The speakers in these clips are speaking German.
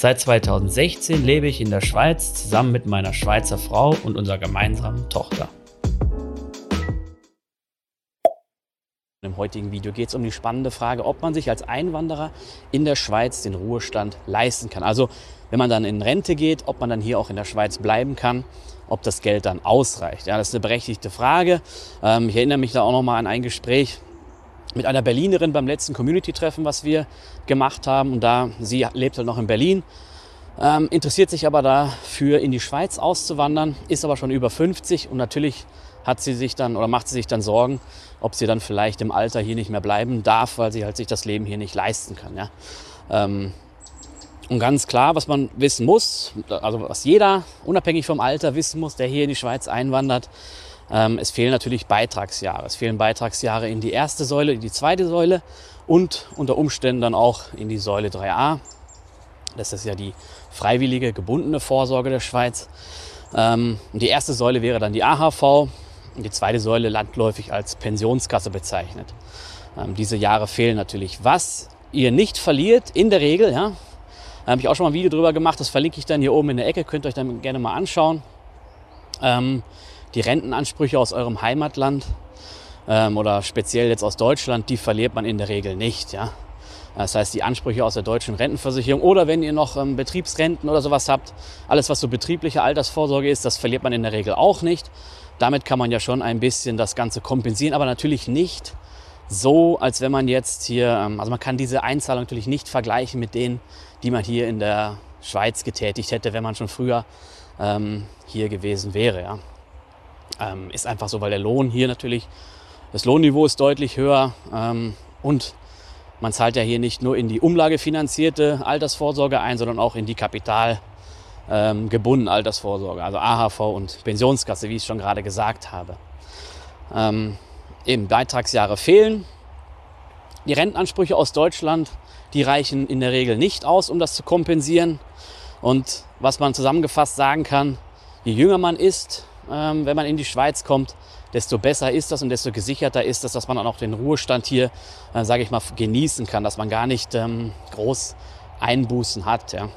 Seit 2016 lebe ich in der Schweiz zusammen mit meiner Schweizer Frau und unserer gemeinsamen Tochter. Im heutigen Video geht es um die spannende Frage, ob man sich als Einwanderer in der Schweiz den Ruhestand leisten kann. Also wenn man dann in Rente geht, ob man dann hier auch in der Schweiz bleiben kann, ob das Geld dann ausreicht. Ja, das ist eine berechtigte Frage. Ähm, ich erinnere mich da auch noch mal an ein Gespräch mit einer Berlinerin beim letzten Community-Treffen, was wir gemacht haben. Und da sie lebt halt noch in Berlin, ähm, interessiert sich aber dafür, in die Schweiz auszuwandern, ist aber schon über 50 und natürlich hat sie sich dann oder macht sie sich dann Sorgen, ob sie dann vielleicht im Alter hier nicht mehr bleiben darf, weil sie halt sich das Leben hier nicht leisten kann. Ja? Ähm, und ganz klar, was man wissen muss, also was jeder unabhängig vom Alter wissen muss, der hier in die Schweiz einwandert, es fehlen natürlich Beitragsjahre. Es fehlen Beitragsjahre in die erste Säule, in die zweite Säule und unter Umständen dann auch in die Säule 3a. Das ist ja die freiwillige gebundene Vorsorge der Schweiz. Ähm, die erste Säule wäre dann die AHV, und die zweite Säule landläufig als Pensionskasse bezeichnet. Ähm, diese Jahre fehlen natürlich. Was ihr nicht verliert, in der Regel, ja, da habe ich auch schon mal ein Video drüber gemacht, das verlinke ich dann hier oben in der Ecke, könnt ihr euch dann gerne mal anschauen. Die Rentenansprüche aus eurem Heimatland ähm, oder speziell jetzt aus Deutschland, die verliert man in der Regel nicht. Ja? Das heißt, die Ansprüche aus der deutschen Rentenversicherung oder wenn ihr noch ähm, Betriebsrenten oder sowas habt, alles was so betriebliche Altersvorsorge ist, das verliert man in der Regel auch nicht. Damit kann man ja schon ein bisschen das Ganze kompensieren, aber natürlich nicht so, als wenn man jetzt hier, ähm, also man kann diese Einzahlung natürlich nicht vergleichen mit denen, die man hier in der Schweiz getätigt hätte, wenn man schon früher ähm, hier gewesen wäre. Ja. Ähm, ist einfach so, weil der Lohn hier natürlich, das Lohnniveau ist deutlich höher ähm, und man zahlt ja hier nicht nur in die umlagefinanzierte Altersvorsorge ein, sondern auch in die Kapital ähm, Altersvorsorge, also AHV und Pensionskasse, wie ich schon gerade gesagt habe. Ähm, eben Beitragsjahre fehlen. Die Rentenansprüche aus Deutschland, die reichen in der Regel nicht aus, um das zu kompensieren. Und was man zusammengefasst sagen kann, je jünger man ist, ähm, wenn man in die Schweiz kommt, desto besser ist das und desto gesicherter ist das, dass man dann auch den Ruhestand hier, äh, sage ich mal, genießen kann, dass man gar nicht ähm, groß Einbußen hat. Ja.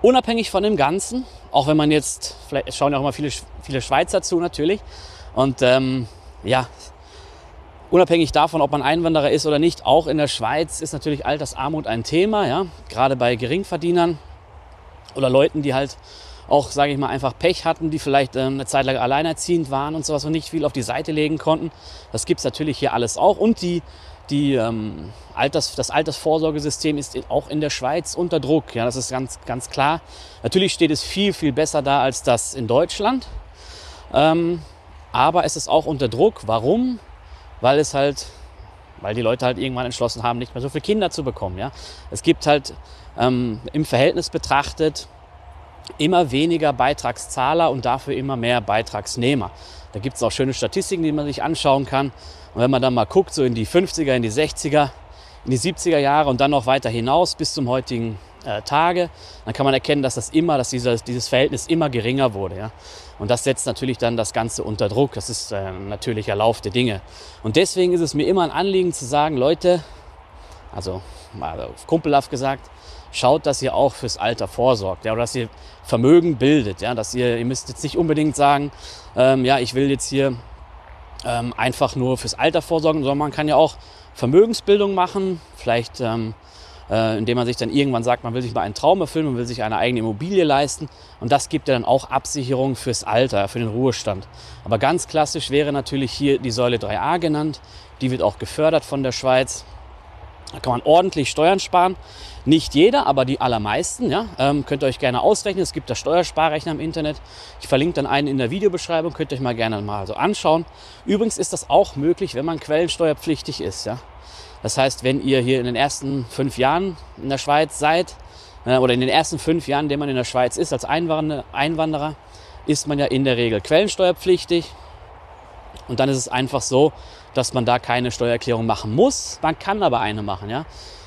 Unabhängig von dem Ganzen, auch wenn man jetzt, vielleicht schauen ja auch immer viele, viele Schweizer zu natürlich. Und ähm, ja, unabhängig davon, ob man Einwanderer ist oder nicht, auch in der Schweiz ist natürlich Altersarmut ein Thema, ja, gerade bei Geringverdienern oder Leuten, die halt auch, sage ich mal, einfach Pech hatten, die vielleicht ähm, eine Zeit lang alleinerziehend waren und sowas und nicht viel auf die Seite legen konnten. Das gibt es natürlich hier alles auch. Und die die, ähm, Alters, das Altersvorsorgesystem ist auch in der Schweiz unter Druck. Ja, das ist ganz, ganz klar. Natürlich steht es viel, viel besser da als das in Deutschland. Ähm, aber es ist auch unter Druck. Warum? Weil es halt, weil die Leute halt irgendwann entschlossen haben, nicht mehr so viele Kinder zu bekommen. Ja? Es gibt halt ähm, im Verhältnis betrachtet immer weniger Beitragszahler und dafür immer mehr Beitragsnehmer. Da gibt es auch schöne Statistiken, die man sich anschauen kann. Und wenn man dann mal guckt, so in die 50er, in die 60er, in die 70er Jahre und dann noch weiter hinaus bis zum heutigen äh, Tage, dann kann man erkennen, dass das immer, dass dieses, dieses Verhältnis immer geringer wurde. Ja? Und das setzt natürlich dann das Ganze unter Druck. Das ist äh, ein natürlicher Lauf der Dinge. Und deswegen ist es mir immer ein Anliegen zu sagen, Leute, also mal auf kumpelhaft gesagt, schaut, dass ihr auch fürs Alter vorsorgt, ja, oder dass ihr Vermögen bildet, ja, dass ihr, ihr müsst jetzt nicht unbedingt sagen, ähm, ja, ich will jetzt hier ähm, einfach nur fürs Alter vorsorgen, sondern man kann ja auch Vermögensbildung machen, vielleicht ähm, äh, indem man sich dann irgendwann sagt, man will sich mal einen Traum erfüllen, man will sich eine eigene Immobilie leisten und das gibt ja dann auch Absicherung fürs Alter, für den Ruhestand. Aber ganz klassisch wäre natürlich hier die Säule 3a genannt, die wird auch gefördert von der Schweiz. Da kann man ordentlich Steuern sparen. Nicht jeder, aber die allermeisten. Ja, ähm, könnt ihr euch gerne ausrechnen. Es gibt da Steuersparrechner im Internet. Ich verlinke dann einen in der Videobeschreibung. Könnt ihr euch mal gerne mal so anschauen. Übrigens ist das auch möglich, wenn man quellensteuerpflichtig ist. Ja? Das heißt, wenn ihr hier in den ersten fünf Jahren in der Schweiz seid, äh, oder in den ersten fünf Jahren, in denen man in der Schweiz ist, als Einwanderer, ist man ja in der Regel quellensteuerpflichtig. Und dann ist es einfach so, dass man da keine Steuererklärung machen muss. Man kann aber eine machen, ja.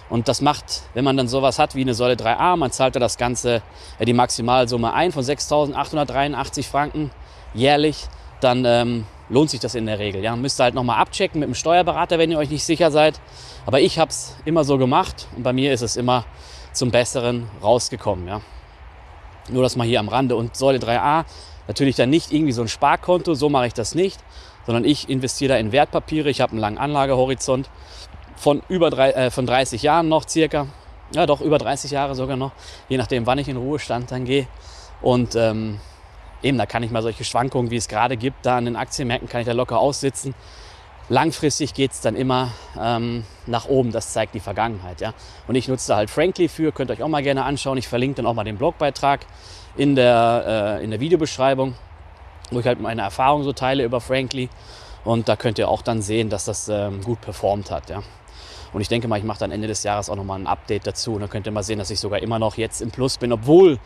Und das macht, wenn man dann sowas hat wie eine Säule 3a, man zahlt da das Ganze, die Maximalsumme ein von 6.883 Franken jährlich, dann ähm, lohnt sich das in der Regel. Ja. Müsst ihr halt nochmal abchecken mit dem Steuerberater, wenn ihr euch nicht sicher seid. Aber ich habe es immer so gemacht und bei mir ist es immer zum Besseren rausgekommen. Ja. Nur das mal hier am Rande. Und Säule 3a, natürlich dann nicht irgendwie so ein Sparkonto, so mache ich das nicht, sondern ich investiere da in Wertpapiere. Ich habe einen langen Anlagehorizont von über drei, äh, von 30 Jahren noch circa. Ja, doch über 30 Jahre sogar noch, je nachdem, wann ich in Ruhestand dann gehe. Und ähm, eben, da kann ich mal solche Schwankungen, wie es gerade gibt, da an den Aktienmärkten kann ich da locker aussitzen. Langfristig geht es dann immer ähm, nach oben, das zeigt die Vergangenheit. Ja? Und ich nutze da halt Frankly für, könnt ihr euch auch mal gerne anschauen. Ich verlinke dann auch mal den Blogbeitrag in der, äh, in der Videobeschreibung, wo ich halt meine Erfahrungen so teile über Frankly. Und da könnt ihr auch dann sehen, dass das ähm, gut performt hat. Ja? Und ich denke mal, ich mache dann Ende des Jahres auch nochmal ein Update dazu. Und dann könnt ihr mal sehen, dass ich sogar immer noch jetzt im Plus bin, obwohl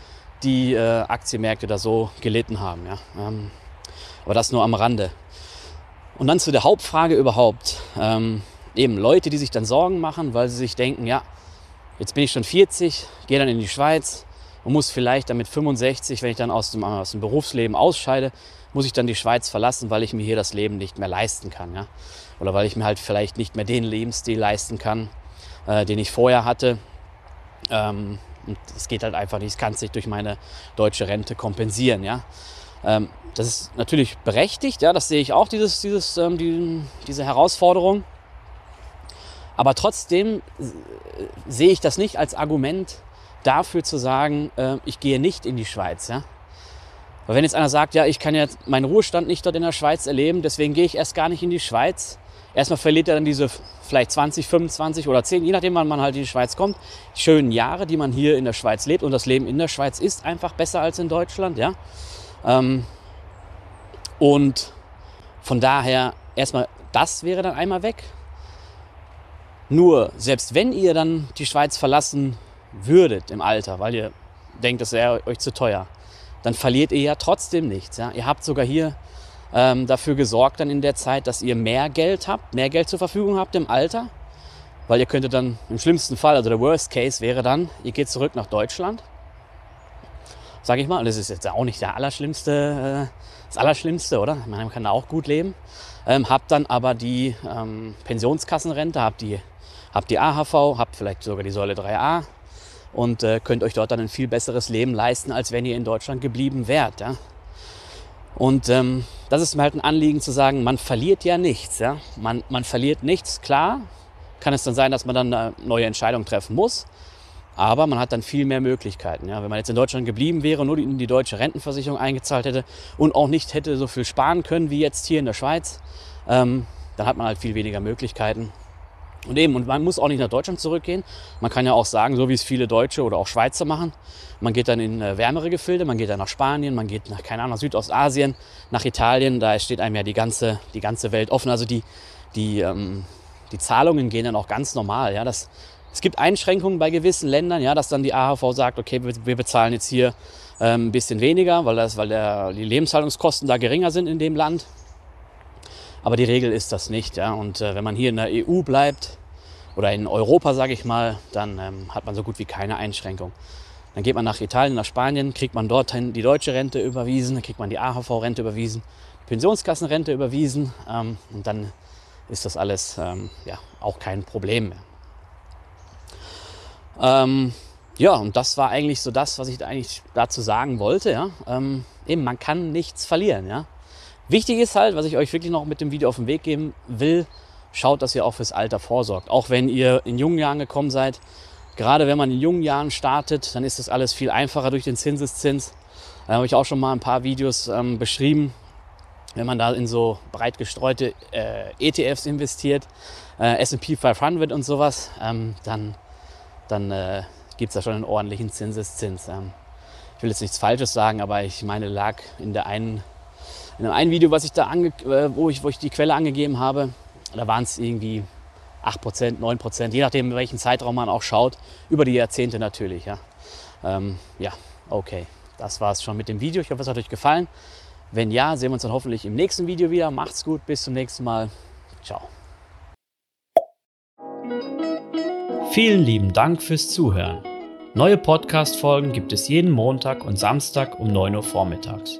die äh, Aktienmärkte da so gelitten haben. Ja? Ähm, aber das nur am Rande. Und dann zu der Hauptfrage überhaupt. Ähm, eben Leute, die sich dann Sorgen machen, weil sie sich denken, ja, jetzt bin ich schon 40, gehe dann in die Schweiz und muss vielleicht dann mit 65, wenn ich dann aus dem, aus dem Berufsleben ausscheide, muss ich dann die Schweiz verlassen, weil ich mir hier das Leben nicht mehr leisten kann. Ja? oder weil ich mir halt vielleicht nicht mehr den Lebensstil leisten kann, äh, den ich vorher hatte. Ähm, und es geht halt einfach nicht, es kann sich durch meine deutsche Rente kompensieren. Ja? Ähm, das ist natürlich berechtigt, ja, das sehe ich auch, dieses, dieses, ähm, die, diese Herausforderung. Aber trotzdem äh, sehe ich das nicht als Argument dafür zu sagen, äh, ich gehe nicht in die Schweiz. Ja? Weil wenn jetzt einer sagt, ja, ich kann jetzt meinen Ruhestand nicht dort in der Schweiz erleben, deswegen gehe ich erst gar nicht in die Schweiz, Erstmal verliert er dann diese vielleicht 20, 25 oder 10, je nachdem, wann man halt in die Schweiz kommt, schönen Jahre, die man hier in der Schweiz lebt. Und das Leben in der Schweiz ist einfach besser als in Deutschland. Ja? Ähm, und von daher erstmal, das wäre dann einmal weg. Nur, selbst wenn ihr dann die Schweiz verlassen würdet im Alter, weil ihr denkt, das wäre euch zu teuer, dann verliert ihr ja trotzdem nichts. Ja? Ihr habt sogar hier ähm, dafür gesorgt dann in der Zeit, dass ihr mehr Geld habt, mehr Geld zur Verfügung habt im Alter. Weil ihr könntet dann im schlimmsten Fall, also der Worst Case wäre dann, ihr geht zurück nach Deutschland. Sag ich mal, und das ist jetzt auch nicht der allerschlimmste, äh, das Allerschlimmste, oder? Man kann da auch gut leben. Ähm, habt dann aber die ähm, Pensionskassenrente, habt die, habt die AHV, habt vielleicht sogar die Säule 3a und äh, könnt euch dort dann ein viel besseres Leben leisten, als wenn ihr in Deutschland geblieben wärt. Ja? Und ähm, das ist mir halt ein Anliegen zu sagen, man verliert ja nichts. Ja? Man, man verliert nichts, klar. Kann es dann sein, dass man dann eine neue Entscheidung treffen muss. Aber man hat dann viel mehr Möglichkeiten. Ja? Wenn man jetzt in Deutschland geblieben wäre, nur in die deutsche Rentenversicherung eingezahlt hätte und auch nicht hätte so viel sparen können wie jetzt hier in der Schweiz, ähm, dann hat man halt viel weniger Möglichkeiten. Und eben, und man muss auch nicht nach Deutschland zurückgehen. Man kann ja auch sagen, so wie es viele Deutsche oder auch Schweizer machen, man geht dann in äh, wärmere Gefilde, man geht dann nach Spanien, man geht nach, keine Ahnung, Südostasien, nach Italien, da steht einem ja die ganze, die ganze Welt offen. Also die, die, ähm, die Zahlungen gehen dann auch ganz normal. Ja? Das, es gibt Einschränkungen bei gewissen Ländern, ja, dass dann die AHV sagt, okay, wir, wir bezahlen jetzt hier ähm, ein bisschen weniger, weil, das, weil der, die Lebenshaltungskosten da geringer sind in dem Land. Aber die Regel ist das nicht. Ja? Und äh, wenn man hier in der EU bleibt oder in Europa, sage ich mal, dann ähm, hat man so gut wie keine Einschränkung. Dann geht man nach Italien, nach Spanien, kriegt man dorthin die deutsche Rente überwiesen, dann kriegt man die AHV-Rente überwiesen, die Pensionskassenrente überwiesen ähm, und dann ist das alles ähm, ja, auch kein Problem mehr. Ähm, ja, und das war eigentlich so das, was ich eigentlich dazu sagen wollte. Ja? Ähm, eben, man kann nichts verlieren. Ja? Wichtig ist halt, was ich euch wirklich noch mit dem Video auf den Weg geben will, schaut, dass ihr auch fürs Alter vorsorgt. Auch wenn ihr in jungen Jahren gekommen seid. Gerade wenn man in jungen Jahren startet, dann ist das alles viel einfacher durch den Zinseszins. Da habe ich auch schon mal ein paar Videos ähm, beschrieben. Wenn man da in so breit gestreute äh, ETFs investiert, äh, SP 500 und sowas, ähm, dann, dann äh, gibt es da schon einen ordentlichen Zinseszins. Ähm, ich will jetzt nichts Falsches sagen, aber ich meine, lag in der einen in einem Video, was ich da ange, äh, wo, ich, wo ich die Quelle angegeben habe, da waren es irgendwie 8%, 9%, je nachdem, welchen Zeitraum man auch schaut, über die Jahrzehnte natürlich. Ja. Ähm, ja, okay. Das war es schon mit dem Video. Ich hoffe, es hat euch gefallen. Wenn ja, sehen wir uns dann hoffentlich im nächsten Video wieder. Macht's gut, bis zum nächsten Mal. Ciao. Vielen lieben Dank fürs Zuhören. Neue Podcast-Folgen gibt es jeden Montag und Samstag um 9 Uhr vormittags.